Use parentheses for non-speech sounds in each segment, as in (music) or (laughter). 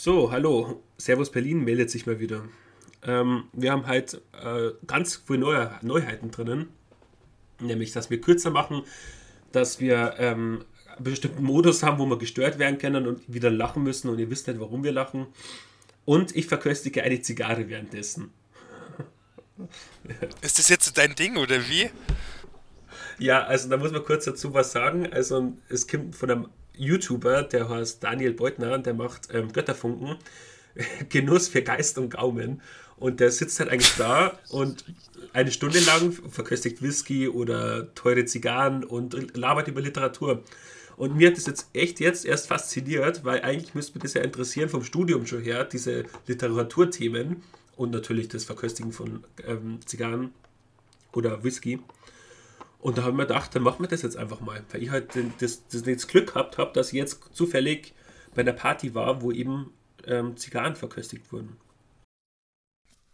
So, hallo. Servus Berlin meldet sich mal wieder. Ähm, wir haben halt äh, ganz viele neue Neuheiten drinnen. Nämlich, dass wir kürzer machen, dass wir ähm, einen bestimmten Modus haben, wo wir gestört werden können und wieder lachen müssen und ihr wisst nicht, warum wir lachen. Und ich verköstige eine Zigarre währenddessen. (laughs) Ist das jetzt dein Ding oder wie? Ja, also da muss man kurz dazu was sagen. Also es kommt von einem YouTuber, der heißt Daniel Beutner und der macht ähm, Götterfunken. (laughs) Genuss für Geist und Gaumen. Und der sitzt halt eigentlich da und eine Stunde lang verköstigt Whisky oder teure Zigarren und labert über Literatur. Und mir hat das jetzt echt jetzt erst fasziniert, weil eigentlich müsste mich das ja interessieren vom Studium schon her, diese Literaturthemen und natürlich das Verköstigen von ähm, Zigarren oder Whisky. Und da haben wir gedacht, dann machen wir das jetzt einfach mal. Weil ich halt das, das, das Glück gehabt habe, dass ich jetzt zufällig bei einer Party war, wo eben ähm, Zigarren verköstigt wurden.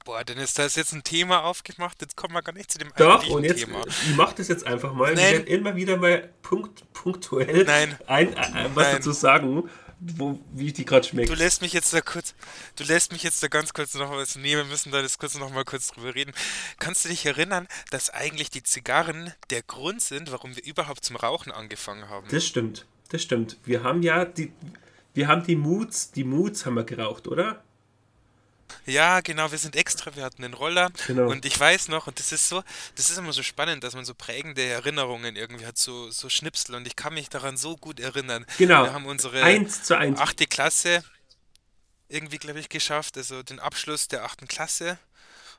Boah, dann ist das jetzt ein Thema aufgemacht, jetzt kommen wir gar nicht zu dem Doch, und jetzt, Thema. Ich mach das jetzt einfach mal. Nein. Wir werden immer wieder mal punkt, punktuell Nein. Ein, äh, was Nein. dazu sagen, wo, wie die gerade schmeckt. Du lässt mich jetzt da kurz, du lässt mich jetzt da ganz kurz noch was nehmen, wir müssen da jetzt kurz noch mal kurz drüber reden. Kannst du dich erinnern, dass eigentlich die Zigarren der Grund sind, warum wir überhaupt zum Rauchen angefangen haben? Das stimmt, das stimmt. Wir haben ja die, wir haben die Moods, die Moods haben wir geraucht, oder? Ja, genau, wir sind extra, wir hatten den Roller genau. und ich weiß noch, und das ist so, das ist immer so spannend, dass man so prägende Erinnerungen irgendwie hat, so, so Schnipsel und ich kann mich daran so gut erinnern. Genau. Wir haben unsere eins zu eins. achte Klasse irgendwie, glaube ich, geschafft, also den Abschluss der achten Klasse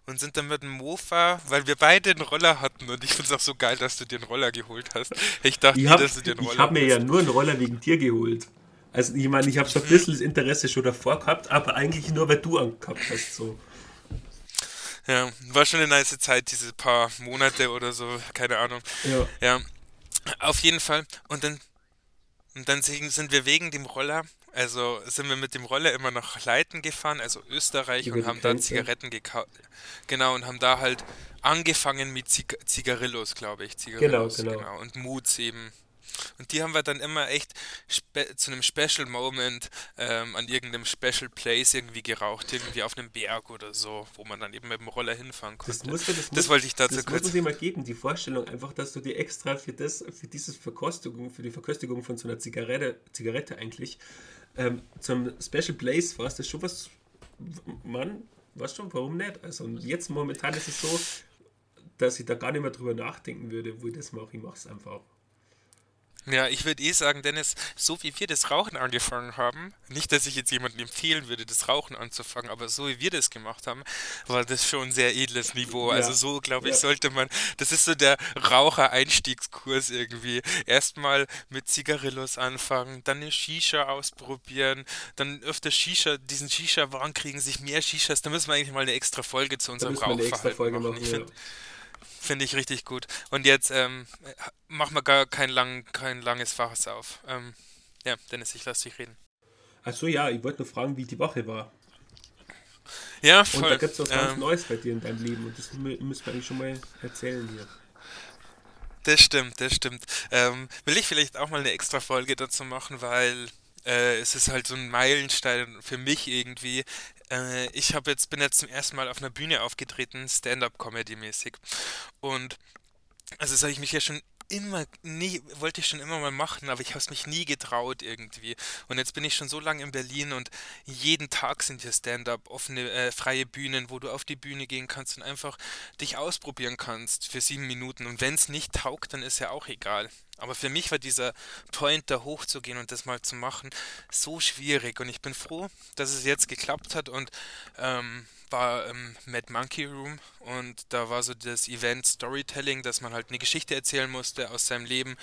und sind dann mit dem Mofa, weil wir beide einen Roller hatten und ich finde es auch so geil, dass du dir einen Roller geholt hast. Ich dachte ich nie, dass du dir einen Roller Ich habe mir ja nur einen Roller wegen dir geholt. Also ich meine, ich habe so ein bisschen das Interesse schon davor gehabt, aber eigentlich nur, weil du angehabt hast. So. Ja, war schon eine nice Zeit, diese paar Monate oder so, keine Ahnung. Ja. Ja, auf jeden Fall. Und dann, und dann sind wir wegen dem Roller, also sind wir mit dem Roller immer nach Leiten gefahren, also Österreich, und haben da Zigaretten gekauft. Genau, und haben da halt angefangen mit Zig Zigarillos, glaube ich. Zigarillos, genau, genau. genau. Und Moods eben. Und die haben wir dann immer echt zu einem Special Moment ähm, an irgendeinem Special Place irgendwie geraucht, irgendwie auf einem Berg oder so, wo man dann eben mit dem Roller hinfahren konnte. Das, musste, das, das wollte ich dazu das kurz. Das muss man mal geben, die Vorstellung einfach, dass du dir extra für das, für dieses Verkostigung, für die Verköstigung von so einer Zigarette, Zigarette eigentlich, ähm, zum Special Place fährst, das ist schon was, Mann, was schon, warum nicht? Also jetzt momentan ist es so, dass ich da gar nicht mehr drüber nachdenken würde, wo ich das mache. Ich mache es einfach. Ja, ich würde eh sagen, Dennis, so wie wir das Rauchen angefangen haben, nicht, dass ich jetzt jemandem empfehlen würde, das Rauchen anzufangen, aber so wie wir das gemacht haben, war das schon ein sehr edles Niveau. Ja. Also so, glaube ich, ja. sollte man, das ist so der Raucher-Einstiegskurs irgendwie. Erstmal mit Zigarillos anfangen, dann eine Shisha ausprobieren, dann öfter Shisha, diesen Shisha-Wahn kriegen, sich mehr Shishas, da müssen wir eigentlich mal eine extra Folge zu unserem Rauchverhalten machen. machen. Ich finde Finde ich richtig gut. Und jetzt ähm, machen wir gar kein, lang, kein langes Fass auf. Ähm, ja, Dennis, ich lasse dich reden. Achso, ja, ich wollte nur fragen, wie die Woche war. Ja, voll. Und da gibt es was ganz ähm, Neues bei dir in deinem Leben und das müssen wir eigentlich schon mal erzählen hier. Das stimmt, das stimmt. Ähm, will ich vielleicht auch mal eine extra Folge dazu machen, weil äh, es ist halt so ein Meilenstein für mich irgendwie. Äh, ich habe jetzt bin jetzt zum ersten Mal auf einer Bühne aufgetreten, Stand-up-Comedy-mäßig. Und also das habe ich mich ja schon immer, nie, wollte ich schon immer mal machen, aber ich habe es mich nie getraut irgendwie. Und jetzt bin ich schon so lange in Berlin und jeden Tag sind hier Stand-up, offene, äh, freie Bühnen, wo du auf die Bühne gehen kannst und einfach dich ausprobieren kannst für sieben Minuten. Und wenn es nicht taugt, dann ist ja auch egal. Aber für mich war dieser Point da hochzugehen und das mal zu machen so schwierig. Und ich bin froh, dass es jetzt geklappt hat und ähm, war im Mad Monkey Room und da war so das Event Storytelling, dass man halt eine Geschichte erzählen musste aus seinem Leben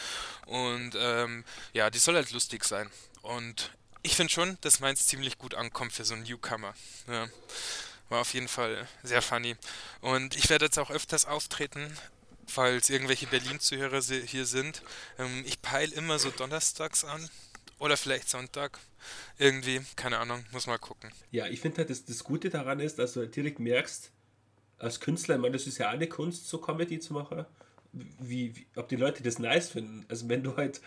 und ähm, ja, die soll halt lustig sein. Und ich finde schon, dass meins ziemlich gut ankommt für so einen Newcomer. Ja, war auf jeden Fall sehr funny. Und ich werde jetzt auch öfters auftreten, falls irgendwelche Berlin-Zuhörer hier sind. Ähm, ich peile immer so donnerstags an oder vielleicht Sonntag. Irgendwie, keine Ahnung, muss mal gucken. Ja, ich finde halt, das, das Gute daran ist, dass du halt direkt merkst, als Künstler, ich meine, das ist ja eine Kunst, so Comedy zu machen, wie, wie ob die Leute das nice finden. Also wenn du halt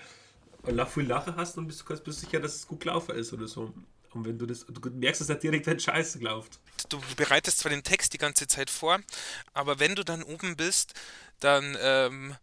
viel Lache hast und bist, du sicher, dass es gut gelaufen ist oder so. Und wenn du das, du merkst es ja direkt, wenn Scheiße läuft. Du bereitest zwar den Text die ganze Zeit vor, aber wenn du dann oben bist, dann ähm,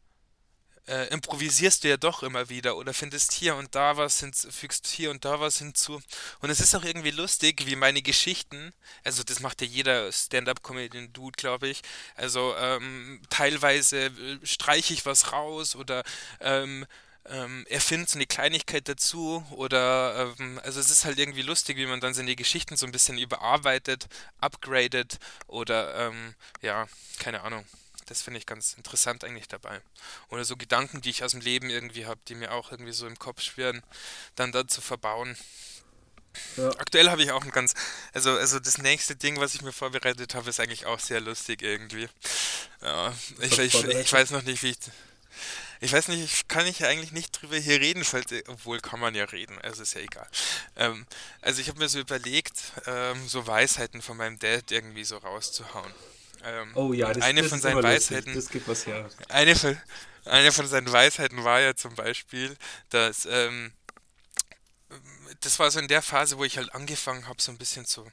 äh, improvisierst du ja doch immer wieder oder findest hier und da was hin, fügst hier und da was hinzu. Und es ist auch irgendwie lustig, wie meine Geschichten, also das macht ja jeder Stand-up-Comedian-Dude, glaube ich. Also ähm, teilweise äh, streiche ich was raus oder ähm, ähm, erfindet so eine Kleinigkeit dazu oder ähm, also es ist halt irgendwie lustig, wie man dann seine Geschichten so ein bisschen überarbeitet, upgradet oder ähm, ja, keine Ahnung. Das finde ich ganz interessant eigentlich dabei. Oder so Gedanken, die ich aus dem Leben irgendwie habe, die mir auch irgendwie so im Kopf schwirren, dann da zu verbauen. Ja. Aktuell habe ich auch ein ganz, also, also das nächste Ding, was ich mir vorbereitet habe, ist eigentlich auch sehr lustig irgendwie. Ja, ich, ich, ich weiß noch nicht, wie ich, ich weiß nicht, ich kann ich eigentlich nicht drüber hier reden, falls, obwohl kann man ja reden, also ist ja egal. Ähm, also ich habe mir so überlegt, ähm, so Weisheiten von meinem Dad irgendwie so rauszuhauen. Ähm, oh ja, das, eine das von seinen Weisheiten. Das gibt was her. Eine von, eine von seinen Weisheiten war ja zum Beispiel, dass ähm, das war so in der Phase, wo ich halt angefangen habe, so ein bisschen zu,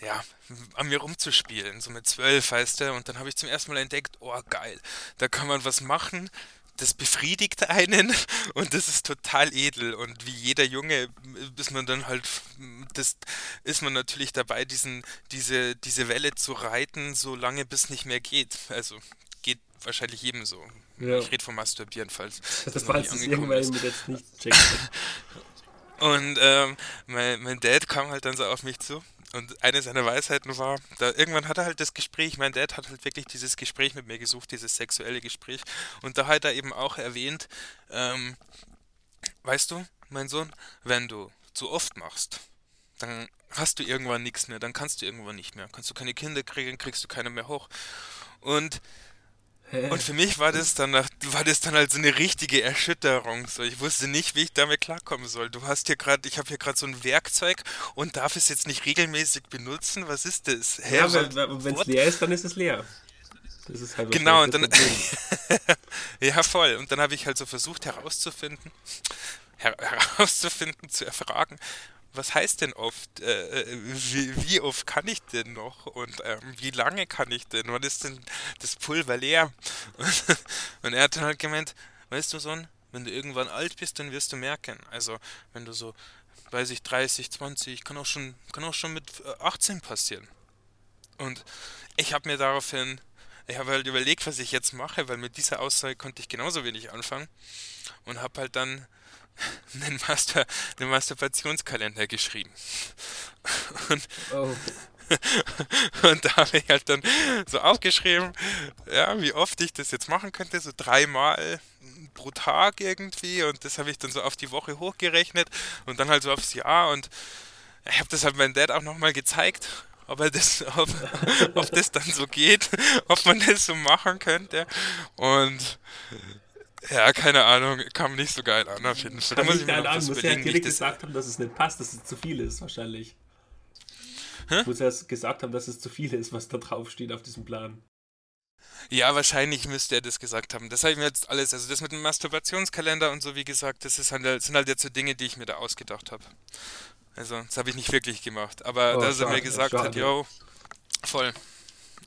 ja, an mir rumzuspielen, so mit zwölf, weißt du, und dann habe ich zum ersten Mal entdeckt, oh geil, da kann man was machen, das befriedigt einen (laughs) und das ist total edel und wie jeder Junge ist man dann halt das ist man natürlich dabei diesen diese diese Welle zu reiten so lange bis nicht mehr geht. Also geht wahrscheinlich jedem so. Ja. ich rede vom Masturbieren falls das, das falls es irgendwann mit jetzt nicht checkt (laughs) und ähm, mein, mein Dad kam halt dann so auf mich zu und eine seiner Weisheiten war, da irgendwann hat er halt das Gespräch, mein Dad hat halt wirklich dieses Gespräch mit mir gesucht, dieses sexuelle Gespräch. Und da hat er eben auch erwähnt, ähm, weißt du, mein Sohn, wenn du zu oft machst, dann hast du irgendwann nichts mehr, dann kannst du irgendwann nicht mehr. Kannst du keine Kinder kriegen, kriegst du keine mehr hoch. Und und für mich war das dann war das dann halt so eine richtige Erschütterung. So, ich wusste nicht, wie ich damit klarkommen soll. Du hast hier gerade, ich habe hier gerade so ein Werkzeug und darf es jetzt nicht regelmäßig benutzen. Was ist das? Hä, ja, wenn es leer ist, dann ist es leer. Das ist halt genau und dann (laughs) ja voll. Und dann habe ich halt so versucht herauszufinden, herauszufinden, zu erfragen, was heißt denn oft? Äh, äh, wie, wie, oft kann ich denn noch? Und ähm, wie lange kann ich denn? Wann ist denn das Pulver leer? (laughs) Und er hat dann halt gemeint, weißt du, Sohn, wenn du irgendwann alt bist, dann wirst du merken. Also, wenn du so, weiß ich, 30, 20, kann auch schon, kann auch schon mit 18 äh, passieren. Und ich habe mir daraufhin, ich habe halt überlegt, was ich jetzt mache, weil mit dieser Aussage konnte ich genauso wenig anfangen. Und habe halt dann einen, Master, einen Masturbationskalender geschrieben. Und, oh. und da habe ich halt dann so aufgeschrieben, ja, wie oft ich das jetzt machen könnte, so dreimal pro Tag irgendwie und das habe ich dann so auf die Woche hochgerechnet und dann halt so aufs Jahr und ich habe das halt meinem Dad auch nochmal gezeigt, ob, er das, (laughs) ob, ob das dann so geht, (laughs) ob man das so machen könnte und ja, keine Ahnung, kam nicht so geil an auf jeden Fall. Da muss ich mir noch an, muss ja direkt gesagt haben, dass es nicht passt, dass es zu viel ist, wahrscheinlich. Hä? Muss er gesagt haben, dass es zu viel ist, was da drauf steht auf diesem Plan. Ja, wahrscheinlich müsste er das gesagt haben. Das habe ich mir jetzt alles, also das mit dem Masturbationskalender und so, wie gesagt, das ist halt, sind halt jetzt so Dinge, die ich mir da ausgedacht habe. Also, das habe ich nicht wirklich gemacht. Aber oh, dass er mir gesagt schade. hat, yo, voll.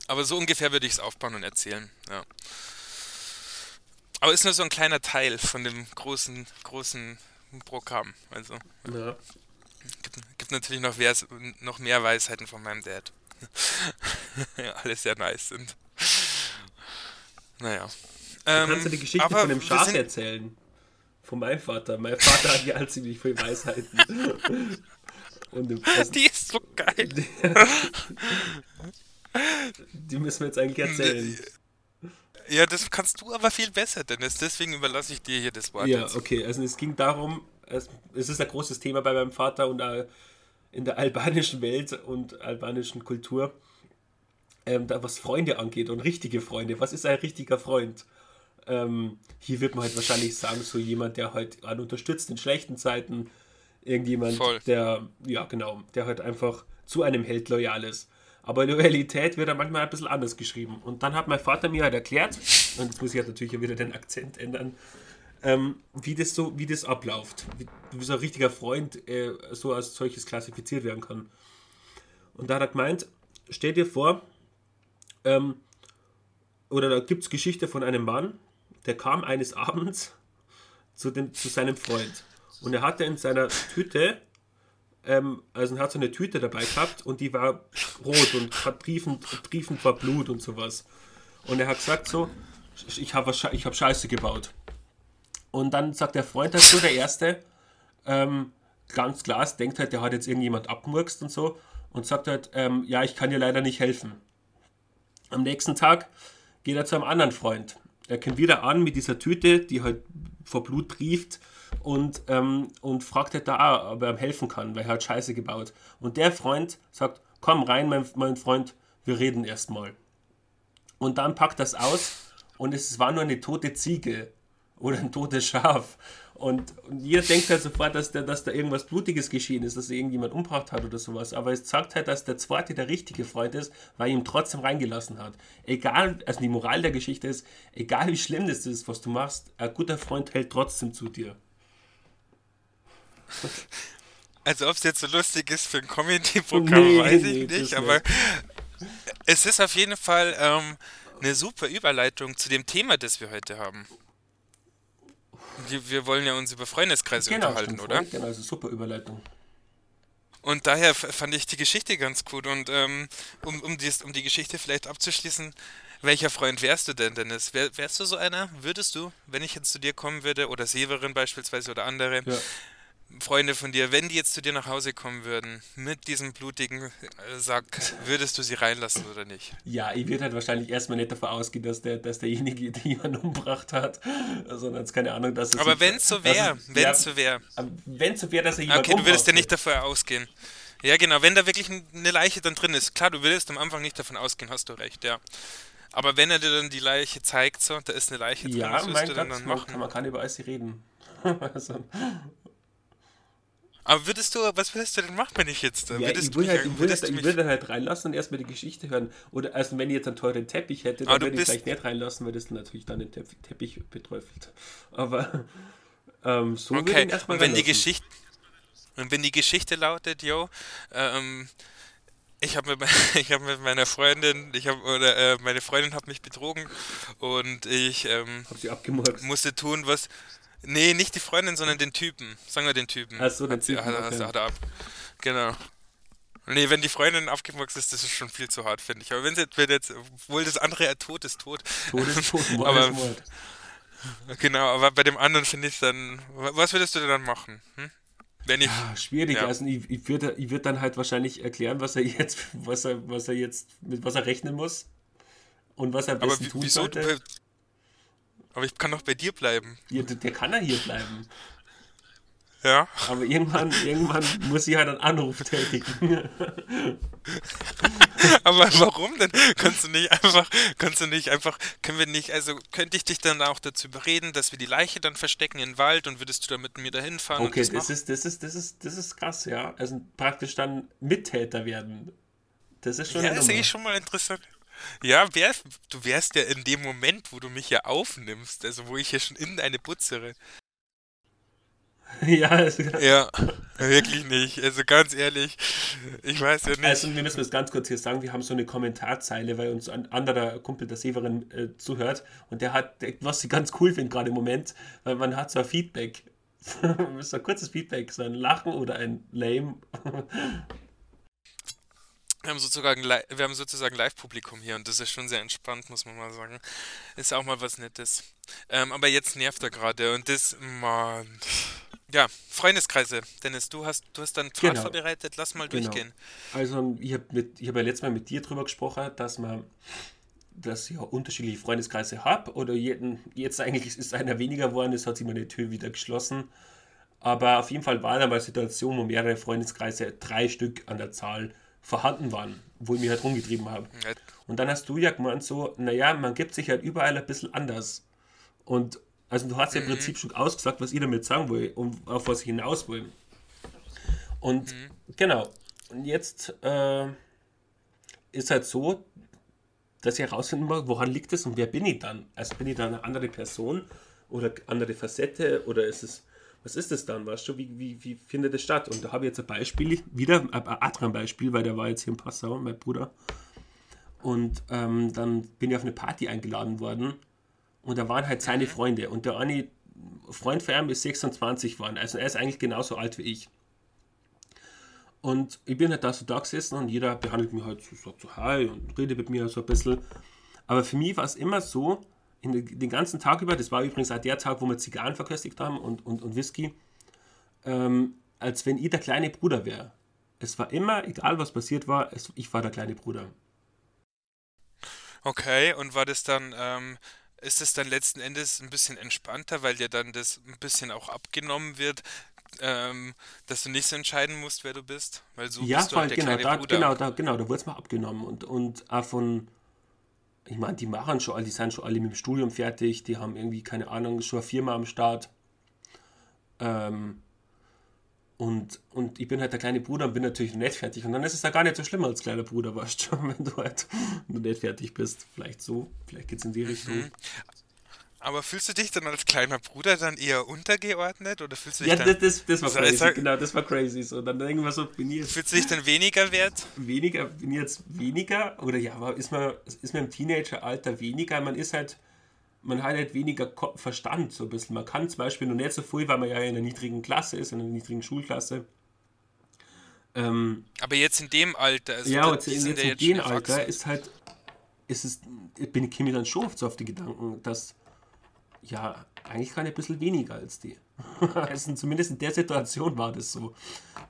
Aber so ungefähr würde ich es aufbauen und erzählen, ja. Aber ist nur so ein kleiner Teil von dem großen, großen Programm. Also. Ja. Gibt, gibt natürlich noch, noch mehr Weisheiten von meinem Dad. (laughs) alle sehr nice sind. Naja. Ähm, kannst du die Geschichte von dem Schaf erzählen? Von meinem Vater. Mein Vater hat ja ziemlich viele Weisheiten. (laughs) (laughs) die ist so geil. die müssen wir jetzt eigentlich erzählen. Ja, das kannst du aber viel besser, Dennis. Deswegen überlasse ich dir hier das Wort. Ja, jetzt. okay. Also es ging darum, es, es ist ein großes Thema bei meinem Vater und in der albanischen Welt und albanischen Kultur, ähm, da was Freunde angeht und richtige Freunde. Was ist ein richtiger Freund? Ähm, hier wird man halt wahrscheinlich sagen, so jemand, der halt einen unterstützt in schlechten Zeiten. Irgendjemand, Voll. der, ja genau, der halt einfach zu einem Held loyal ist. Aber Loyalität wird dann manchmal ein bisschen anders geschrieben. Und dann hat mein Vater mir halt erklärt, und jetzt muss ich halt natürlich wieder den Akzent ändern, ähm, wie, das so, wie das abläuft. Wie, wie so ein richtiger Freund äh, so als solches klassifiziert werden kann. Und da hat er gemeint, stell dir vor, ähm, oder da gibt es Geschichte von einem Mann, der kam eines Abends zu, dem, zu seinem Freund. Und er hatte in seiner Tüte, ähm, also hat so eine Tüte dabei gehabt und die war rot und hat triefend, triefend vor Blut und sowas. Und er hat gesagt so, ich habe ich hab Scheiße gebaut. Und dann sagt der Freund dazu, der Erste, ähm, ganz klar, denkt halt, der hat jetzt irgendjemand abgemurkst und so und sagt halt, ähm, ja, ich kann dir leider nicht helfen. Am nächsten Tag geht er zu einem anderen Freund. Er kommt wieder an mit dieser Tüte, die halt vor Blut trieft und, ähm, und fragt halt da, ob er ihm helfen kann, weil er hat Scheiße gebaut. Und der Freund sagt, komm rein, mein, mein Freund, wir reden erstmal. Und dann packt das aus und es war nur eine tote Ziege oder ein totes Schaf. Und, und jeder denkt halt sofort, dass, der, dass da irgendwas Blutiges geschehen ist, dass irgendjemand umgebracht hat oder sowas. Aber es sagt halt, dass der zweite der richtige Freund ist, weil er ihn trotzdem reingelassen hat. Egal, also die Moral der Geschichte ist, egal wie schlimm das ist, was du machst, ein guter Freund hält trotzdem zu dir. (laughs) Also ob es jetzt so lustig ist für ein Comedy-Programm, nee, weiß ich nee, nicht, aber nicht. es ist auf jeden Fall ähm, eine super Überleitung zu dem Thema, das wir heute haben. Wir wollen ja uns über Freundeskreise genau, unterhalten, oder? Genau, also super Überleitung. Und daher fand ich die Geschichte ganz gut. Und ähm, um, um, dies, um die Geschichte vielleicht abzuschließen, welcher Freund wärst du denn, Dennis? Wär, wärst du so einer? Würdest du, wenn ich jetzt zu dir kommen würde, oder Severin beispielsweise oder andere, ja. Freunde von dir, wenn die jetzt zu dir nach Hause kommen würden, mit diesem blutigen äh, Sack, würdest du sie reinlassen oder nicht? Ja, ich würde halt wahrscheinlich erstmal nicht davon ausgehen, dass, der, dass derjenige jemanden umgebracht hat, sondern es keine Ahnung, dass es. Aber wenn es so wäre, wenn es so wäre. Wenn es so wäre, dass er jemanden Okay, du würdest ja nicht davon ausgehen. Ja, genau, wenn da wirklich eine Leiche dann drin ist, klar, du würdest am Anfang nicht davon ausgehen, hast du recht, ja. Aber wenn er dir dann die Leiche zeigt, so, da ist eine Leiche drin, ja, würdest du dann, dann machen? Man, man kann über alles reden. (laughs) also, aber würdest du, was würdest du denn machen, wenn ich jetzt ja, würdest ich, würde halt, ich, würdest ich würde halt reinlassen und erstmal die Geschichte hören. Oder also wenn ich jetzt einen teuren Teppich hätte, dann würde ich vielleicht nicht reinlassen, weil das natürlich dann den Teppich beträufelt. Aber ähm, so okay. würde ich erstmal und wenn die Geschichte und wenn die Geschichte lautet, yo, ähm, ich habe mit, (laughs) hab mit meiner Freundin, ich habe oder äh, meine Freundin hat mich betrogen und ich ähm, musste tun, was Nee, nicht die Freundin, sondern den Typen. Sagen wir den Typen. Achso, den Typen. Hat, okay. hat, er ab. Genau. Nee, wenn die Freundin abgewachsen ist, das ist schon viel zu hart, finde ich. Aber wenn sie jetzt, obwohl das andere ja tot ist, tot. Tot ist tot, (laughs) Mord aber, ist Mord. Genau, aber bei dem anderen finde ich dann. Was würdest du denn dann machen? Hm? Wenn ich, ja, schwierig. Ja. Also ich, ich würde ich würd dann halt wahrscheinlich erklären, was er jetzt, (laughs) was er, was er jetzt, mit was er rechnen muss. Und was er am besten aber tun wieso, sollte. Aber ich kann doch bei dir bleiben. Ja, der kann ja hier bleiben. Ja. Aber irgendwann, irgendwann muss ich halt einen Anruf tätigen. (laughs) Aber warum denn? Kannst du nicht einfach, kannst du nicht einfach, können wir nicht, also könnte ich dich dann auch dazu überreden, dass wir die Leiche dann verstecken im Wald und würdest du dann mit mir dahin fahren? Okay, das, das ist, das ist, das ist, das ist krass, ja. Also praktisch dann Mittäter werden. Das ist schon. Ja, das ist eigentlich schon mal interessant. Ja, wär, du wärst ja in dem Moment, wo du mich ja aufnimmst, also wo ich ja schon in deine putzere. (laughs) ja, ja, wirklich nicht. Also ganz ehrlich, ich weiß ja nicht. Also wir müssen das ganz kurz hier sagen, wir haben so eine Kommentarzeile, weil uns ein anderer Kumpel, der Severin, äh, zuhört und der hat, was ich ganz cool finde gerade im Moment, weil man hat so ein Feedback. (laughs) so ein kurzes Feedback, so ein Lachen oder ein Lame. (laughs) Wir haben sozusagen, wir haben sozusagen Live-Publikum hier und das ist schon sehr entspannt, muss man mal sagen. Ist auch mal was Nettes. Ähm, aber jetzt nervt er gerade und das, Mann. Ja, Freundeskreise. Dennis, du hast, du hast dann Pfad genau. vorbereitet, lass mal genau. durchgehen. Also ich habe hab ja letztes Mal mit dir drüber gesprochen, dass man dass ich auch unterschiedliche Freundeskreise habe oder jeden, jetzt eigentlich ist einer weniger geworden, es hat sich meine Tür wieder geschlossen. Aber auf jeden Fall war da mal Situation, wo mehrere Freundeskreise, drei Stück an der Zahl, vorhanden waren, wo ich mich halt rumgetrieben habe. Und dann hast du ja gemeint so, naja, man gibt sich halt überall ein bisschen anders. Und also du hast ja im mhm. Prinzip schon ausgesagt, was ich damit sagen will und auf was ich hinaus will. Und mhm. genau, und jetzt äh, ist halt so, dass ich herausfinden muss, woran liegt es und wer bin ich dann? Also bin ich dann eine andere Person oder andere Facette oder ist es, was ist das dann, weißt du, wie, wie, wie findet das statt? Und da habe ich jetzt ein Beispiel, wieder ein anderes Beispiel, weil der war jetzt hier in Passau, mein Bruder. Und ähm, dann bin ich auf eine Party eingeladen worden und da waren halt seine mhm. Freunde und der eine Freund von ihm ist 26 geworden, also er ist eigentlich genauso alt wie ich. Und ich bin halt da so da gesessen und jeder behandelt mich halt so, sagt so Hi und redet mit mir so ein bisschen. Aber für mich war es immer so, den ganzen Tag über, das war übrigens auch der Tag, wo wir Zigarren verköstigt haben und, und, und Whisky, ähm, als wenn ich der kleine Bruder wäre. Es war immer, egal was passiert war, es, ich war der kleine Bruder. Okay, und war das dann, ähm, ist es dann letzten Endes ein bisschen entspannter, weil dir dann das ein bisschen auch abgenommen wird, ähm, dass du nicht so entscheiden musst, wer du bist? Weil so ja, bist du halt der genau, da, Bruder. Genau, da, genau, da wurde es mal abgenommen. Und, und auch von, ich meine, die machen schon alle, die sind schon alle mit dem Studium fertig, die haben irgendwie, keine Ahnung, schon eine Firma am Start. Ähm, und, und ich bin halt der kleine Bruder und bin natürlich noch nicht fertig. Und dann ist es ja gar nicht so schlimm als kleiner Bruder, (laughs) weißt du, wenn du halt noch nicht fertig bist. Vielleicht so, vielleicht geht es in die Richtung. Mhm. Aber fühlst du dich dann als kleiner Bruder dann eher untergeordnet oder fühlst du dich ja, dann... das, das war so crazy, sag, genau, das war crazy. So, dann irgendwann so, bin ich jetzt... Fühlst du dich dann weniger wert? Weniger, bin ich jetzt weniger? Oder ja, aber ist man, ist man im Teenageralter weniger? Man ist halt, man hat halt weniger Verstand so ein bisschen. Man kann zum Beispiel noch nicht so viel, weil man ja in einer niedrigen Klasse ist, in einer niedrigen Schulklasse. Ähm, aber jetzt in dem Alter, also ja, jetzt, jetzt in dem Alter ist halt, ist es, bin ich mir dann schon oft so auf die Gedanken, dass ja, eigentlich kann ich ein bisschen weniger als die. (laughs) also zumindest in der Situation war das so.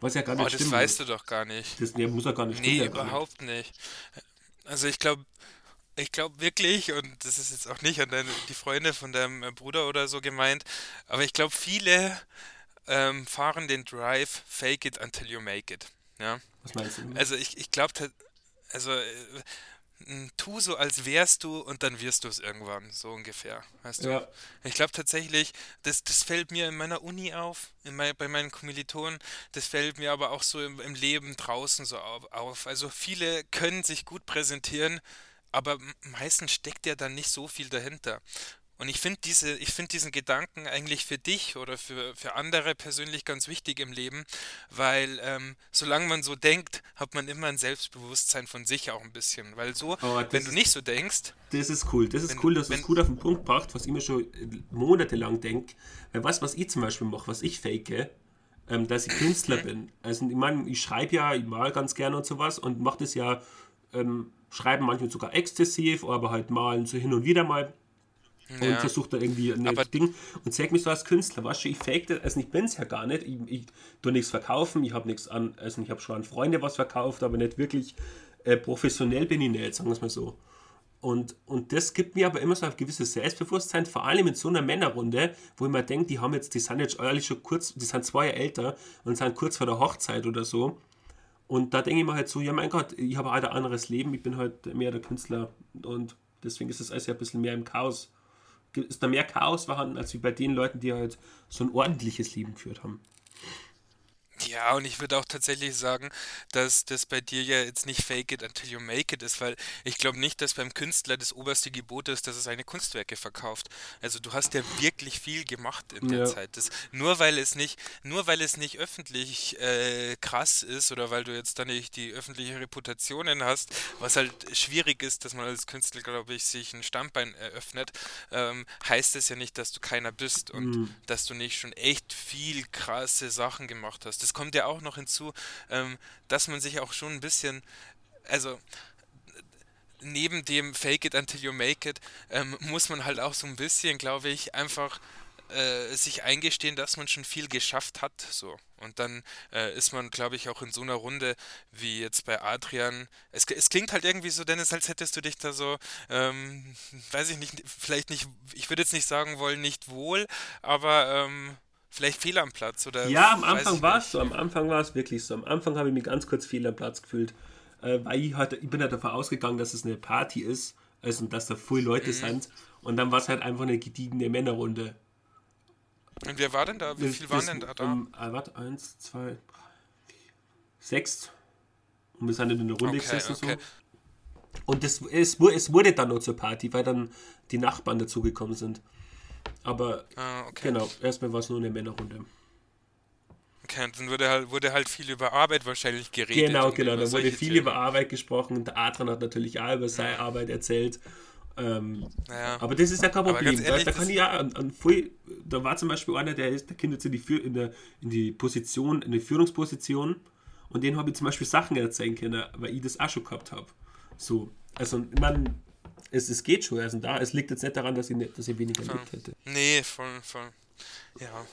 Was ja gar nicht oh, das weißt du doch gar nicht. Das nee, muss ja gar nicht Nee, stimmen, überhaupt nicht. Also ich glaube, ich glaube wirklich, und das ist jetzt auch nicht an deine, die Freunde von deinem Bruder oder so gemeint, aber ich glaube, viele ähm, fahren den Drive Fake it until you make it. Ja? Was meinst du? Also ich, ich glaube, also äh, tu so, als wärst du und dann wirst du es irgendwann, so ungefähr. Weißt du? Ja. Ich glaube tatsächlich, das, das fällt mir in meiner Uni auf, mein, bei meinen Kommilitonen, das fällt mir aber auch so im, im Leben draußen so auf. Also viele können sich gut präsentieren, aber meistens steckt ja dann nicht so viel dahinter. Und ich finde diese, ich finde diesen Gedanken eigentlich für dich oder für, für andere persönlich ganz wichtig im Leben, weil ähm, solange man so denkt, hat man immer ein Selbstbewusstsein von sich auch ein bisschen. Weil so, wenn du nicht so denkst. Das ist cool. Das ist wenn, cool, dass du es gut auf den Punkt bracht, was ich mir schon monatelang denke. Weil was, was ich zum Beispiel mache, was ich fake, ähm, dass ich Künstler bin. Also ich meine, ich schreibe ja, ich mal ganz gerne und sowas und mache das ja, ähm, schreiben manchmal sogar exzessiv, aber halt malen so hin und wieder mal und ja. versucht da irgendwie ein Ding und zeig mich so als Künstler, weißt du, ich fake das, also ich bin es ja gar nicht, ich, ich tue nichts verkaufen, ich habe nichts an, also ich habe schon an Freunde was verkauft, aber nicht wirklich äh, professionell bin ich nicht, sagen wir es mal so. Und, und das gibt mir aber immer so ein gewisses Selbstbewusstsein, vor allem in so einer Männerrunde, wo ich mir denke, die haben jetzt, die sind jetzt eigentlich schon kurz, die sind zwei Jahre älter und sind kurz vor der Hochzeit oder so. Und da denke ich mir halt so, ja mein Gott, ich habe halt ein anderes Leben, ich bin halt mehr der Künstler und deswegen ist es alles ja ein bisschen mehr im Chaos ist da mehr Chaos vorhanden, als wie bei den Leuten, die halt so ein ordentliches Leben geführt haben. Ja, und ich würde auch tatsächlich sagen, dass das bei dir ja jetzt nicht fake it until you make it ist, weil ich glaube nicht, dass beim Künstler das oberste Gebot ist, dass er seine Kunstwerke verkauft. Also du hast ja wirklich viel gemacht in der ja. Zeit. Das, nur weil es nicht, nur weil es nicht öffentlich äh, krass ist oder weil du jetzt da nicht die öffentliche Reputationen hast, was halt schwierig ist, dass man als Künstler, glaube ich, sich ein Standbein eröffnet, ähm, heißt es ja nicht, dass du keiner bist und mhm. dass du nicht schon echt viel krasse Sachen gemacht hast. Das kommt ja auch noch hinzu, ähm, dass man sich auch schon ein bisschen, also neben dem Fake it until you make it, ähm, muss man halt auch so ein bisschen, glaube ich, einfach äh, sich eingestehen, dass man schon viel geschafft hat. So. Und dann äh, ist man, glaube ich, auch in so einer Runde wie jetzt bei Adrian. Es, es klingt halt irgendwie so, Dennis, als hättest du dich da so, ähm, weiß ich nicht, vielleicht nicht, ich würde jetzt nicht sagen wollen, nicht wohl, aber ähm, vielleicht fehl am Platz oder ja am Anfang war es so am Anfang war es wirklich so. Am Anfang habe ich mich ganz kurz fehl am Platz gefühlt äh, weil ich halt ich bin halt davon ausgegangen dass es eine Party ist also dass da viele Leute mhm. sind. Und dann war es halt einfach eine gediegene Männerrunde. Und wer war denn da? Wie viel waren denn da da? um, äh, warte eins zwei sechs. Und wir sind in der Runde okay, gesessen okay. so und das, es, es wurde dann noch zur Party weil dann die Nachbarn dazugekommen sind Aber Ah, okay. genau, erstmal war es nur eine Männerrunde. Okay, dann wurde halt, wurde halt viel über Arbeit wahrscheinlich geredet. Genau, genau. Da wurde viel Themen. über Arbeit gesprochen. Der Adrian hat natürlich auch über seine Arbeit erzählt. Ähm, Ja. aber das ist ja kein Problem. ehrlich, da, da kann ich ja an, an voll, da war zum Beispiel einer, der ist, der kommt jetzt in die, in der, in die Position, in die Führungsposition und den habe ich zum Beispiel Sachen erzählen können, weil ich das auch schon gehabt habe. So, also ich meine, es, es geht schon, also da, es liegt jetzt nicht daran, dass ich, nicht, dass ich weniger erlebt hätte. Nee, voll, voll. Ja.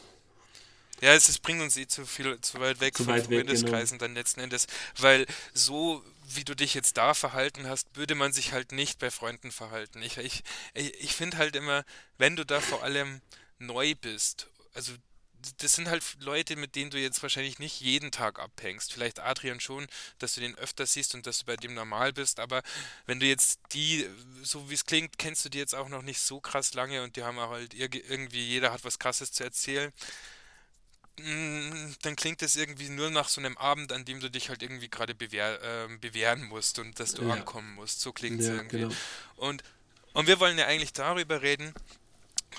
Ja, es, es bringt uns eh zu viel, zu weit weg Zu von weit weg, genau. Freundeskreisen dann letzten Endes, weil so wie du dich jetzt da verhalten hast, würde man sich halt nicht bei Freunden verhalten. Ich, ich, ich ich finde halt immer, wenn du da vor allem neu bist, also das sind halt Leute, mit denen du jetzt wahrscheinlich nicht jeden Tag abhängst. Vielleicht Adrian schon, dass du den öfter siehst und dass du bei dem normal bist, aber wenn du jetzt die, so wie es klingt, kennst du die jetzt auch noch nicht so krass lange und die haben auch halt irg- irgendwie, jeder hat was krasses zu erzählen, mm, dann klingt es irgendwie nur nach so einem Abend, an dem du dich halt irgendwie gerade bewehr, ähm, bewähren musst und dass du Ja. ankommen musst. So klingt es Ja, irgendwie. genau. Und, und wir wollen ja eigentlich darüber reden,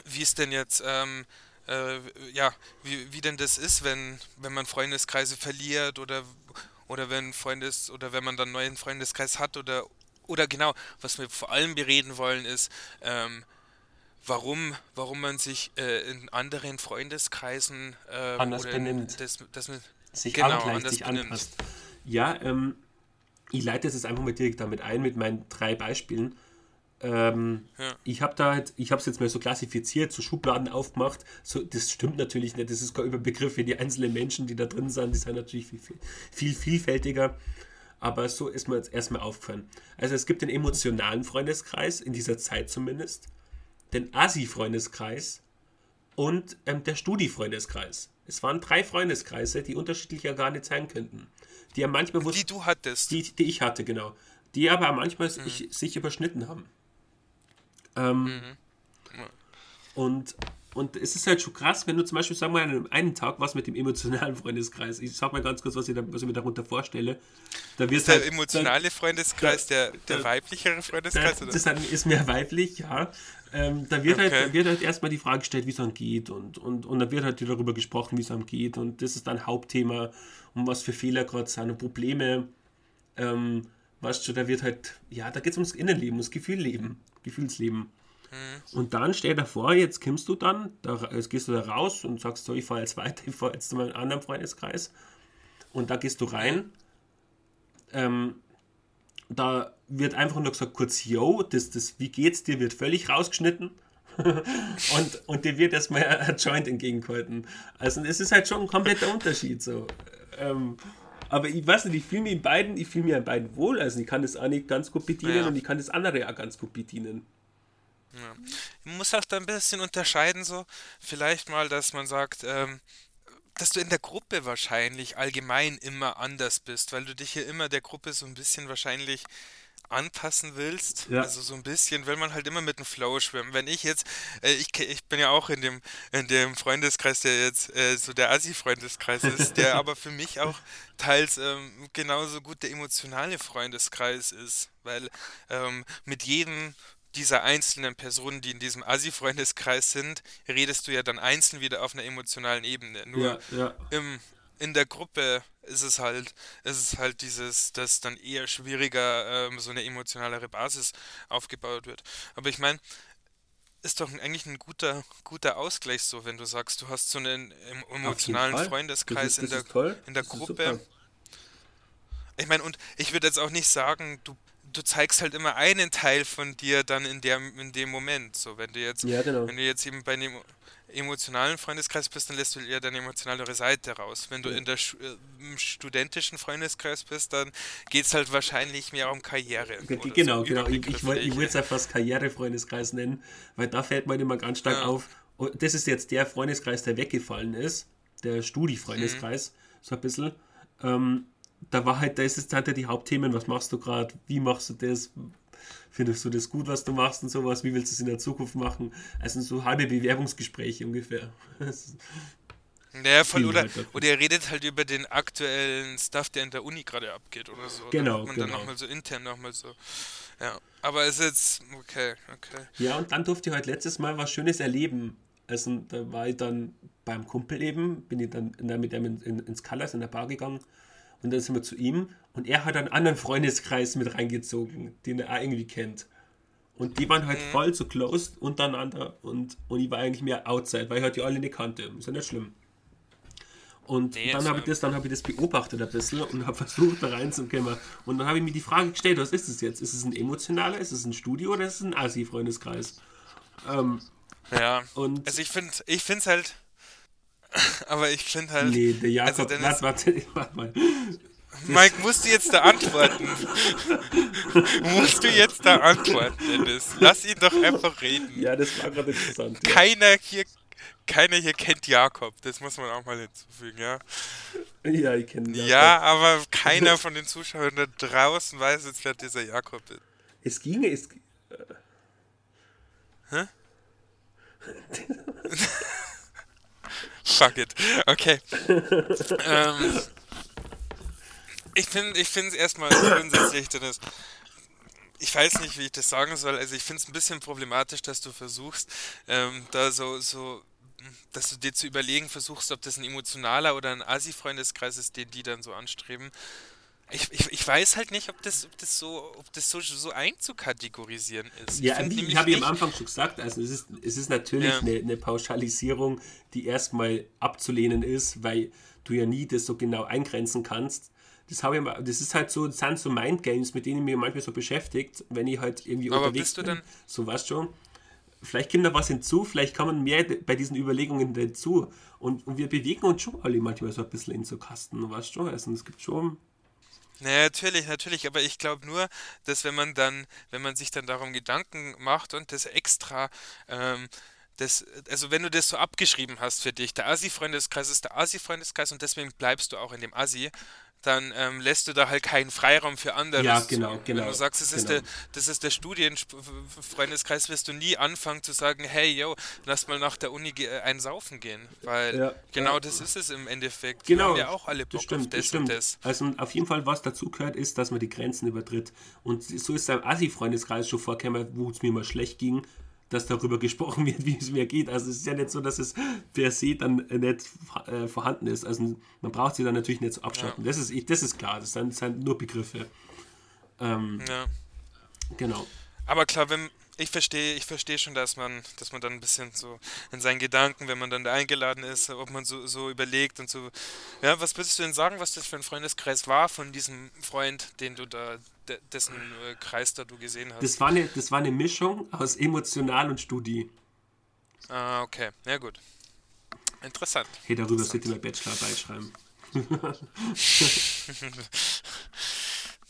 wie es denn jetzt, ähm, äh, ja, wie, wie denn das ist, wenn, wenn man Freundeskreise verliert oder, oder wenn Freundes oder wenn man dann einen neuen Freundeskreis hat oder oder genau, was wir vor allem bereden wollen, ist, ähm, warum, warum man sich äh, in anderen Freundeskreisen ähm, Anders benimmt. das, das mit, sich Genau, angleicht, sich benimmt. anpasst. Ja, ähm, ich leite das jetzt einfach mal direkt damit ein, mit meinen drei Beispielen. Ähm, Ja. Ich habe da halt, ich habe es jetzt mal so klassifiziert, so Schubladen aufgemacht. So, das stimmt natürlich nicht. Das ist kein Überbegriff für die einzelnen Menschen, die da drin sind. Die sind natürlich viel, viel, viel vielfältiger. Aber so ist mir jetzt erstmal aufgefallen. Also es gibt den emotionalen Freundeskreis, in dieser Zeit zumindest, den Asi-Freundeskreis und ähm, der Studi-Freundeskreis. Es waren drei Freundeskreise, die unterschiedlicher gar nicht sein könnten. Die ja manchmal, die du hattest. die, die ich hatte, genau. Die aber manchmal Mhm. sich überschnitten haben. Ähm, Mhm. und, und es ist halt schon krass, wenn du zum Beispiel, sagen wir, an einem einen Tag was mit dem emotionalen (laughs) Freundeskreis. Ich sag mal ganz kurz, was ich, da, was ich mir darunter vorstelle. Da wird ist der halt, emotionale Freundeskreis da- der, der da- weiblichere da, Freundeskreis? das Oder? ist, dann, ist mehr weiblich, ja. Ähm, da wird, halt, Okay. da wird halt erstmal die Frage gestellt, wie es einem geht. Und, und, und dann wird halt darüber gesprochen, wie es einem geht. Und das ist dann Hauptthema, um was für Fehler gerade sind und Probleme. Ähm, weißt du, da wird halt, ja, da geht es ums Innenleben, ums Gefühlleben, Gefühlsleben. Und dann stell dir vor, jetzt kommst du dann, da, jetzt gehst du da raus und sagst so, ich fahre jetzt weiter, (laughs) ich fahre jetzt zu meinem anderen Freundeskreis. Und da gehst du rein. Ähm, da wird einfach nur gesagt, kurz, yo, das, das, wie geht's dir, wird völlig rausgeschnitten. (laughs) und, und dir wird erstmal (laughs) ein Joint entgegengehalten. Also es ist halt schon ein kompletter Unterschied. So. Ähm, aber ich weiß nicht, ich fühle mich in beiden, ich fühle mich an beiden wohl. Also ich kann das eine ganz gut bedienen Ja. und ich kann das andere auch ganz gut bedienen. Man muss auch da ein bisschen unterscheiden, so vielleicht mal, dass man sagt, ähm, dass du in der Gruppe wahrscheinlich allgemein immer anders bist, weil du dich hier immer der Gruppe so ein bisschen wahrscheinlich anpassen willst. Ja. Also so ein bisschen, will man halt immer mit dem Flow schwimmen. Wenn ich jetzt, äh, ich, ich bin ja auch in dem, in dem Freundeskreis, der jetzt äh, so der Assi-Freundeskreis ist, der (laughs) aber für mich auch teils ähm, genauso gut der emotionale Freundeskreis ist, weil ähm, mit jedem dieser einzelnen Personen, die in diesem Assi-Freundeskreis sind, redest du ja dann einzeln wieder auf einer emotionalen Ebene. Nur Ja, ja. im, in der Gruppe ist es halt, ist es halt dieses, dass dann eher schwieriger ähm, so eine emotionalere Basis aufgebaut wird. Aber ich meine, ist doch eigentlich ein guter, guter Ausgleich so, wenn du sagst, du hast so einen em- emotionalen. Freundeskreis Das ist- in das der, in der Das ist Gruppe. Ich meine, und ich würde jetzt auch nicht sagen, du, du zeigst halt immer einen Teil von dir dann in, der, in dem Moment. So, wenn du jetzt, Ja, genau. wenn du jetzt eben bei einem emotionalen Freundeskreis bist, dann lässt du eher deine emotionalere Seite raus. Wenn du Ja. in der äh, im studentischen Freundeskreis bist, dann geht es halt wahrscheinlich mehr um Karriere. Genau, so genau. Ich, ich wollte es ja fast Karrierefreundeskreis nennen, weil da fällt mir immer ganz stark Ja. auf. Und das ist jetzt der Freundeskreis, der weggefallen ist, der Studi-Freundeskreis, Mhm. so ein bisschen. Ähm, da war halt, da ist es halt ja die Hauptthemen, was machst du gerade, wie machst du das, findest du das gut, was du machst und sowas, wie willst du es in der Zukunft machen? Also so halbe Bewerbungsgespräche ungefähr. (laughs) Naja, voll, Viel oder, halt oder ihr redet halt über den aktuellen Stuff, der in der Uni gerade abgeht oder so. Genau, Damit man dann genau. nochmal so intern nochmal so. Ja, aber es ist jetzt, okay, okay. Ja, und dann durfte ich halt letztes Mal was Schönes erleben. Also da war ich dann beim Kumpel eben, bin ich dann mit ihm in, in, ins Colors in der Bar gegangen und dann sind wir zu ihm und er hat einen anderen Freundeskreis mit reingezogen, den er irgendwie kennt. Und die waren halt mhm. voll so closed untereinander und, und ich war eigentlich mehr outside, weil ich halt die alle nicht kannte. Ist ja nicht schlimm. Und nee, dann habe ich das, dann habe ich das beobachtet ein bisschen und habe (laughs) versucht, da reinzukommen. Und dann habe ich mir die Frage gestellt, was ist es jetzt? Ist es ein emotionaler, ist es ein Studio oder ist es ein Asi-Freundeskreis? Ähm, ja. Und also ich finde ich finde es halt. Aber ich finde halt. Nee, der Jakob. Also warte, warte, (laughs) warte mal. Mike, musst du jetzt da antworten? (laughs) musst du jetzt da antworten, Dennis? Lass ihn doch einfach reden. Ja, das war gerade interessant. Ja. Keiner hier keiner hier kennt Jakob, das muss man auch mal hinzufügen, ja. Ja, ich kenne Jakob. Ja, aber keiner von den Zuschauern da draußen weiß jetzt, wer dieser Jakob ist. Es ginge, es. Hä? (laughs) Fuck it. Okay. (laughs) ähm, ich finde ich es erstmal grundsätzlich, Dennis, ich weiß nicht, wie ich das sagen soll. Also ich finde es ein bisschen problematisch, dass du versuchst, ähm, da so, so dass du dir zu überlegen versuchst, ob das ein emotionaler oder ein Asi-Freundeskreis ist, den die dann so anstreben. Ich, ich, ich, weiß halt nicht, ob das, ob das, so, ob das so, so einzukategorisieren ist. Ja, ich, ich habe ja am Anfang schon gesagt, also es ist, es ist natürlich ja. eine, eine, Pauschalisierung, die erstmal abzulehnen ist, weil du ja nie das so genau eingrenzen kannst. Das, habe ich, das ist halt so, das sind so Mindgames, mit denen ich mich manchmal so beschäftigt, wenn ich halt irgendwie Aber unterwegs bist du bin. Dann, so was schon vielleicht kommt da was hinzu, vielleicht kann man mehr bei diesen Überlegungen dazu. Und, und wir bewegen uns schon alle manchmal so ein bisschen in so Kasten, weißt du? Also es gibt schon. Naja, natürlich, natürlich, aber ich glaube nur, dass wenn man dann, wenn man sich dann darum Gedanken macht und das extra, ähm, das, also wenn du das so abgeschrieben hast für dich, der Asi-Freundeskreis ist der Asi-Freundeskreis und deswegen bleibst du auch in dem Asi, dann ähm, lässt du da halt keinen Freiraum für andere. Ja, genau, genau. Wenn du sagst, das, genau. ist, der, das ist der Studienfreundeskreis, wirst du nie anfangen zu sagen, hey, yo, lass mal nach der Uni äh, ein Saufen gehen. Weil ja, genau ja. das ist es im Endeffekt. Genau. Wir haben ja auch alle Bock das stimmt, auf das, das stimmt. das. Also auf jeden Fall, was dazu gehört, ist, dass man die Grenzen übertritt. Und so ist der Assi-Freundeskreis schon vorgekommen, wo es mir mal schlecht ging, dass darüber gesprochen (laughs) wird, wie es mir geht. Also es ist ja nicht so, dass es per se dann nicht äh, vorhanden ist. Also man braucht sie dann natürlich nicht so abschotten. Ja. Das, ist, das ist klar, das sind, das sind nur Begriffe. Ähm, ja. Genau. Aber klar, wenn, ich verstehe, ich verstehe schon, dass man, dass man dann ein bisschen so in seinen Gedanken, wenn man dann da eingeladen ist, ob man so, so überlegt und so. Ja, was würdest du denn sagen, was das für ein Freundeskreis war von diesem Freund, den du da, dessen äh, Kreis da du gesehen hast? Das war eine, das war eine Mischung aus emotional und Studie. Ah, okay. Ja, gut. Interessant. Hey, darüber sollte ich mal Bachelorarbeit schreiben. (laughs)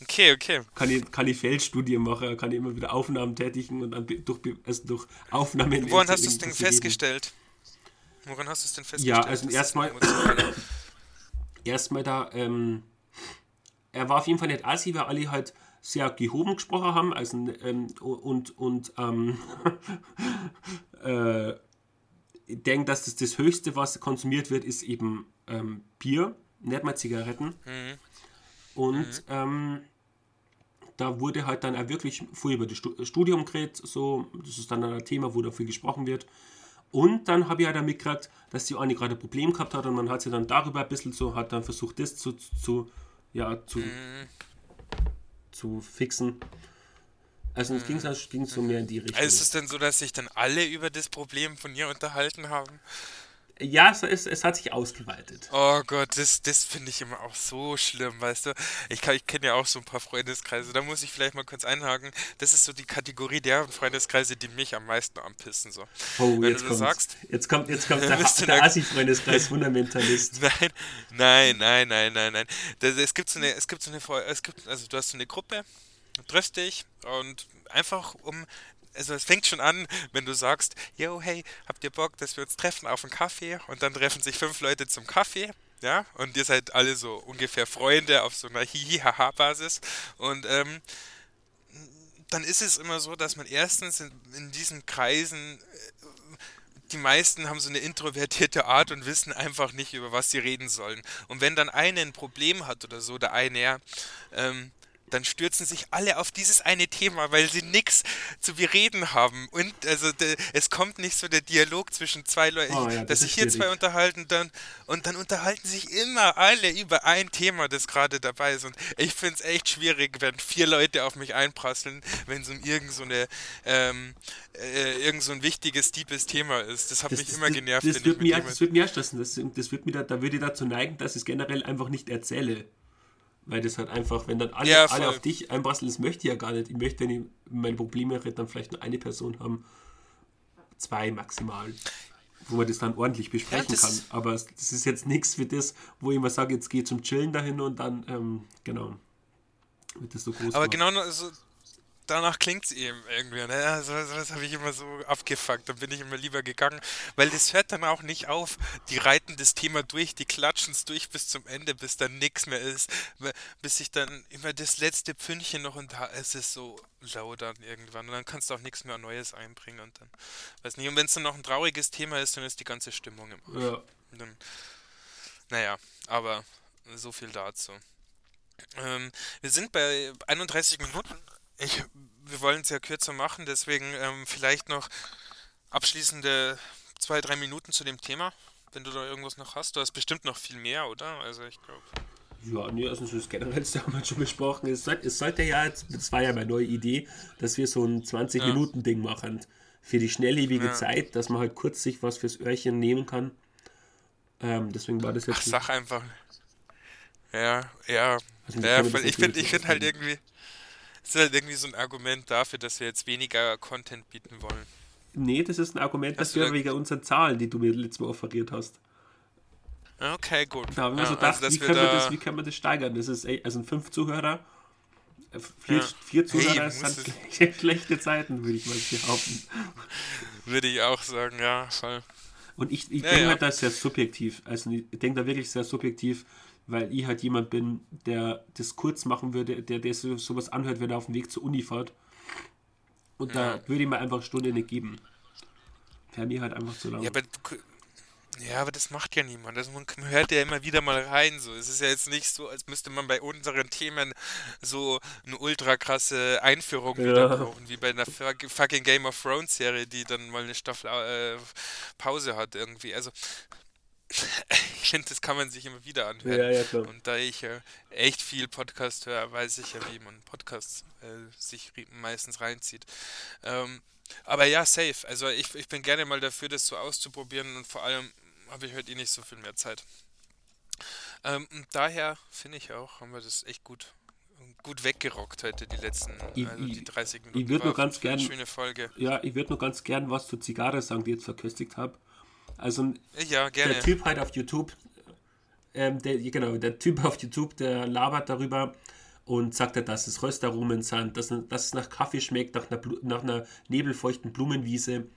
Okay, okay. Kann ich, kann ich Feldstudien machen, kann ich immer wieder Aufnahmen tätigen und dann durch, also durch Aufnahmen. Woran hast du es denn festgestellt? Woran hast du es denn festgestellt? Ja, also erstmal. (laughs) erstmal da, ähm, er war auf jeden Fall nicht assi, weil alle halt sehr gehoben gesprochen haben. Also, ähm, und und ähm, (laughs) äh, ich denke, dass das, das Höchste, was konsumiert wird, ist eben ähm, Bier, nicht mal Zigaretten. Mhm. Und mhm. Ähm, da wurde halt dann auch wirklich viel über das Studium geredet, so, das ist dann ein Thema, wo da viel gesprochen wird. Und dann habe ich halt damit mitgekriegt, dass die eine gerade ein Problem gehabt hat und man hat sie dann darüber ein bisschen so, hat dann versucht, das zu, zu ja, zu, mhm. Zu fixen. Also es ging, mhm. ging so mehr in die Richtung. ist es denn so, dass sich dann alle über das Problem von ihr unterhalten haben? Ja, es, es, es, hat sich ausgeweitet. Oh Gott, das, das finde ich immer auch so schlimm, weißt du. Ich, ich kenne ja auch so ein paar Freundeskreise, da muss ich vielleicht mal kurz einhaken. Das ist so die Kategorie der Freundeskreise, die mich am meisten anpissen. So. Oh, Wenn jetzt, du sagst, jetzt kommt, jetzt kommt (laughs) der, der Assi-Freundeskreis Fundamentalist. (laughs) Nein, nein, nein, nein, nein, nein. Das, es gibt so eine, es gibt so eine, es gibt, also du hast so eine Gruppe, triffst dich und einfach um also es fängt schon an, wenn du sagst, yo, hey, habt ihr Bock, dass wir uns treffen auf einen Kaffee? Und dann treffen sich fünf Leute zum Kaffee, ja, und ihr seid alle so ungefähr Freunde auf so einer Hihi-Haha-Basis. Und ähm, dann ist es immer so, dass man erstens in, in diesen Kreisen äh, die meisten haben so eine introvertierte Art und wissen einfach nicht, über was sie reden sollen. Und wenn dann einer ein Problem hat oder so, der eine, ähm, dann stürzen sich alle auf dieses eine Thema, weil sie nichts zu bereden haben. Und also de, es kommt nicht so der Dialog zwischen zwei Leuten, oh, ja, dass sich hier zwei unterhalten dann und dann unterhalten sich immer alle über ein Thema, das gerade dabei ist. Und ich finde es echt schwierig, wenn vier Leute auf mich einprasseln, wenn es um irgend so eine ähm, äh, irgend so ein wichtiges, deepes Thema ist. Das hat das, mich immer das, genervt. Das, wird mir, das wird mir stressen. Das, das, wird mir da, da würde ich dazu neigen, dass ich es generell einfach nicht erzähle. Weil das halt einfach, wenn dann alle, ja, alle auf dich einprasseln, das möchte ich ja gar nicht. Ich möchte, wenn ich meine Probleme rede, dann vielleicht nur eine Person haben. Zwei maximal. Wo man das dann ordentlich besprechen ja, kann. Aber das ist jetzt nichts für das, wo ich immer sage, jetzt geh zum Chillen dahin und dann, ähm, genau, wird das so groß. Aber machen. genau, also danach klingt es eben irgendwie. Ne? Also, das habe ich immer so abgefuckt. Dann bin ich immer lieber gegangen, weil das hört dann auch nicht auf. Die reiten das Thema durch, die klatschen es durch bis zum Ende, bis dann nichts mehr ist. Bis sich dann immer das letzte Pünktchen noch und da ist es so lau dann irgendwann. Und dann kannst du auch nichts mehr Neues einbringen und dann, weiß nicht. Und wenn es dann noch ein trauriges Thema ist, dann ist die ganze Stimmung im Arsch. Ja. Und dann, naja, aber so viel dazu. Ähm, wir sind bei 31 Minuten. Ich, wir wollen es ja kürzer machen, deswegen ähm, vielleicht noch abschließende zwei, drei Minuten zu dem Thema, wenn du da irgendwas noch hast. Du hast bestimmt noch viel mehr, oder? Also ich glaube. Ja, nee, also das Generellste haben wir schon besprochen. Es, soll, es sollte ja, das war ja meine neue Idee, dass wir so ein 20-Minuten-Ding ja. machen. Für die schnelllebige ja. Zeit, dass man halt kurz sich was fürs Öhrchen nehmen kann. Ähm, deswegen war das jetzt. Ach, sag einfach. Ja, ja. Also ja ich finde find halt irgendwie ist halt irgendwie so ein Argument dafür, dass wir jetzt weniger Content bieten wollen. Nee, das ist ein Argument dafür wegen unseren Zahlen, die du mir letztes Mal offeriert hast. Okay, gut. Da haben wir ja, so gedacht, also, wie, können wir das, wie können wir das steigern? Das ist also fünf Zuhörer, äh, vier, ja. vier Zuhörer hey, sind (laughs) schlechte Zeiten, würde ich mal behaupten. Würde ich auch sagen, ja, voll. Und ich, ich ja, denke ja. halt, ist sehr subjektiv. Also ich denke da wirklich sehr subjektiv, weil ich halt jemand bin, der das kurz machen würde, der, der so, sowas anhört, wenn er auf dem Weg zur Uni fährt. Und ja. da würde ich mir einfach eine Stunde nicht geben. Wäre mir halt einfach zu lang. Ja, aber, ja, aber das macht ja niemand. Das, man hört ja immer wieder mal rein. So. Es ist ja jetzt nicht so, als müsste man bei unseren Themen so eine ultra krasse Einführung ja. wieder brauchen, wie bei einer fucking Game of Thrones Serie, die dann mal eine Staffel äh, Pause hat irgendwie. Also (laughs) ich finde, das kann man sich immer wieder anhören. Ja, ja, klar. Und da ich äh, echt viel Podcast höre, weiß ich ja, wie man Podcasts äh, sich meistens reinzieht. Ähm, aber ja, safe. Also ich, ich bin gerne mal dafür, das so auszuprobieren und vor allem habe ich heute eh nicht so viel mehr Zeit. Ähm, und daher finde ich auch, haben wir das echt gut gut weggerockt heute, die letzten, ich, also die 30 Minuten. Ich würde nur ganz gern, schöne Folge. Ja, ich würde nur ganz gern was zur Zigarre sagen, die ich jetzt verköstigt habe. Also ja, der Typ halt auf YouTube, ähm, der, genau, der Typ auf YouTube, der labert darüber und sagt halt, dass es Röstaromen sind, dass, dass es nach Kaffee schmeckt, nach einer, nach einer nebelfeuchten Blumenwiese.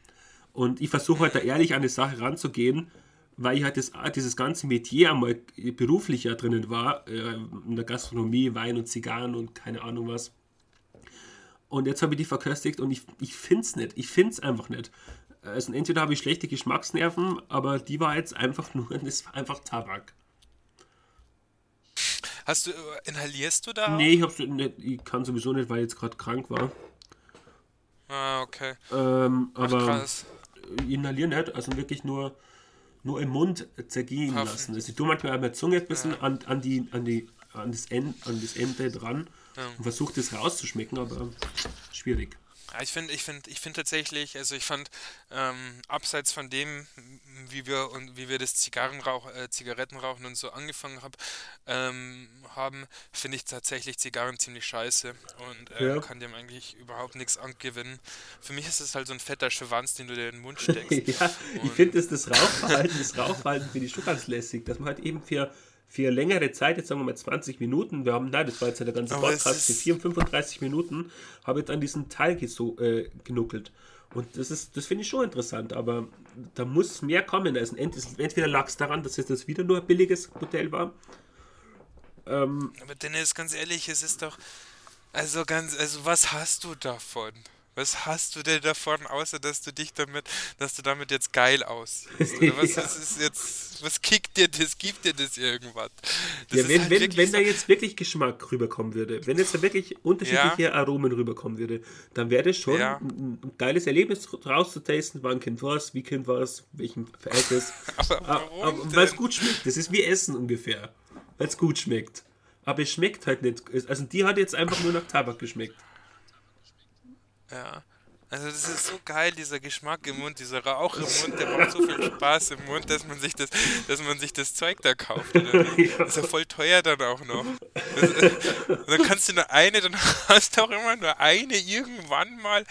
Und ich versuche halt da ehrlich an die Sache ranzugehen, weil ich halt das, dieses ganze Metier einmal beruflicher drinnen war, äh, in der Gastronomie, Wein und Zigarren und keine Ahnung was. Und jetzt habe ich die verköstigt und ich, ich finde es nicht. Ich finde es einfach nicht. Also entweder habe ich schlechte Geschmacksnerven, aber die war jetzt einfach nur, (laughs) das war einfach Tabak. Hast du, äh, inhalierst du da? Nee, ich, hab's nicht, ich kann sowieso nicht, weil ich jetzt gerade krank war. Ah, okay. Ähm, aber Ach, krass. inhalieren nicht, also wirklich nur, nur im Mund zergehen Puffen. lassen. Also ich tue manchmal an der Zunge ein bisschen ja. an, an, die, an, die, an, das End, an das Ende dran ja. und versuche das rauszuschmecken, aber schwierig. Ja, ich finde, ich finde, ich finde tatsächlich, also ich fand, ähm, abseits von dem, wie wir und wie wir das Zigarrenrauch, äh, Zigarettenrauchen und so angefangen hab, ähm, haben, finde ich tatsächlich Zigarren ziemlich scheiße und äh, ja. kann dem eigentlich überhaupt nichts angewinnen. Für mich ist es halt so ein fetter Schwanz, den du dir in den Mund (laughs) steckst. ja, ich finde das, das Rauchverhalten, das Rauchverhalten finde ich schon ganz lässig, dass man halt eben für für längere Zeit, jetzt sagen wir mal 20 Minuten, wir haben, nein, das war jetzt der ganze Aber Podcast, für 4, 35 Minuten, habe ich an diesen Teil geso äh, genuckelt. Und das ist, das finde ich schon interessant, aber da muss mehr kommen. Also entweder lag es daran, dass es das wieder nur ein billiges Modell war. Ähm, aber Dennis, ganz ehrlich, es ist doch, also ganz, also was hast du davon? Was hast du denn davon, außer dass du dich damit, dass du damit jetzt geil aussiehst? (laughs) Was ja. ist jetzt, was kickt dir das, gibt dir das irgendwas? Das ja, wenn, halt wenn, wenn da jetzt wirklich Geschmack rüberkommen würde, wenn jetzt da wirklich unterschiedliche ja. Aromen rüberkommen würde, dann wäre das schon ein, ein, geiles Erlebnis rauszutesten, wann Kind was, wie Kind was, welchem Verhältnis. (laughs) aber warum Weil es gut schmeckt. Das ist wie Essen ungefähr. Weil es gut schmeckt. Aber es schmeckt halt nicht. Also die hat jetzt einfach nur nach Tabak geschmeckt. Ja. Also das ist so geil, dieser Geschmack im Mund, dieser Rauch im Mund, der macht so viel Spaß im Mund, dass man sich das, dass man sich das Zeug da kauft. ja. (laughs) ist ja voll teuer dann auch noch. Das, dann kannst du nur eine, dann hast du auch immer nur eine irgendwann mal.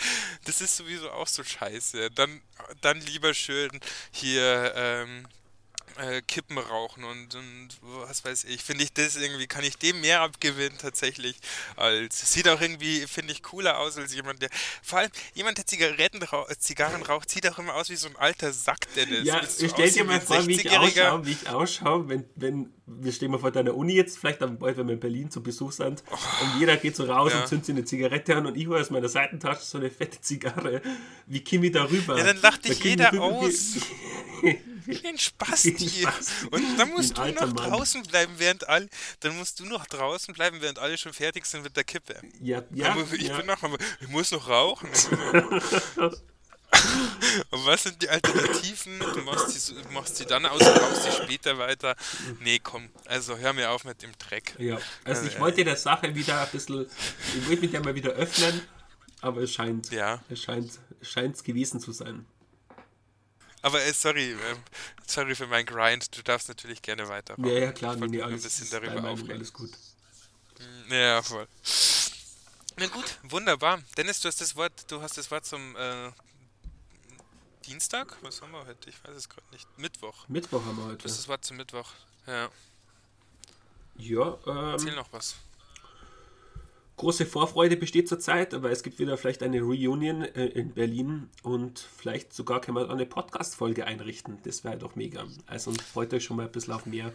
Das ist sowieso auch so scheiße. Dann, dann lieber schön hier ähm, äh, Kippen rauchen und, und was weiß ich, finde ich das irgendwie, kann ich dem mehr abgewinnen tatsächlich als, sieht auch irgendwie, finde ich, cooler aus als jemand, der, vor allem jemand, der Zigaretten Zigarren raucht, sieht auch immer aus wie so ein alter Sack, Dennis. Ja, stell dir mal vor, wie ich ausschaue, wie ich ausschaue, wenn, wenn, wir stehen mal vor deiner Uni jetzt, vielleicht bald, wenn wir in Berlin zu Besuch sind, oh, und jeder geht so raus ja. und zündet sich eine Zigarette an und ich hole aus meiner Seitentasche so eine fette Zigarre. Wie Kimi darüber? Ja, dann lacht dich jeder aus. (laughs) Wie ein Spasti. Und dann musst du noch Mann. draußen bleiben, während alle, dann musst du noch draußen bleiben, während alle schon fertig sind mit der Kippe. Ja, ja. ich ja. bin noch, ich muss noch rauchen. (laughs) Und was sind die Alternativen? Du machst sie, machst sie dann aus und rauchst sie später weiter. Nee, komm, also hör mir auf mit dem Dreck. Ja, also ich wollte der Sache wieder ein bisschen, ich wollte mich ja mal wieder öffnen, aber es scheint, ja. es scheint, es scheint gewesen zu sein. Aber äh, sorry, äh, sorry für meinen Grind. Du darfst natürlich gerne weiter. Ja, ja, klar. Nee, nee, alles, ein bisschen darüber Meinung, alles gut. Hm, ja, voll. Na gut, wunderbar. Dennis, du hast das Wort, du hast das Wort zum äh, Dienstag? Was haben wir heute? Ich weiß es gerade nicht. Mittwoch. Mittwoch haben wir heute. Das ist das Wort zum Mittwoch. Ja. Ja, ähm, Erzähl noch was große Vorfreude besteht zurzeit, aber es gibt wieder vielleicht eine Reunion äh, in Berlin und vielleicht sogar können wir eine Podcast-Folge einrichten. Das wäre doch mega. Also freut euch schon mal ein bisschen auf mehr.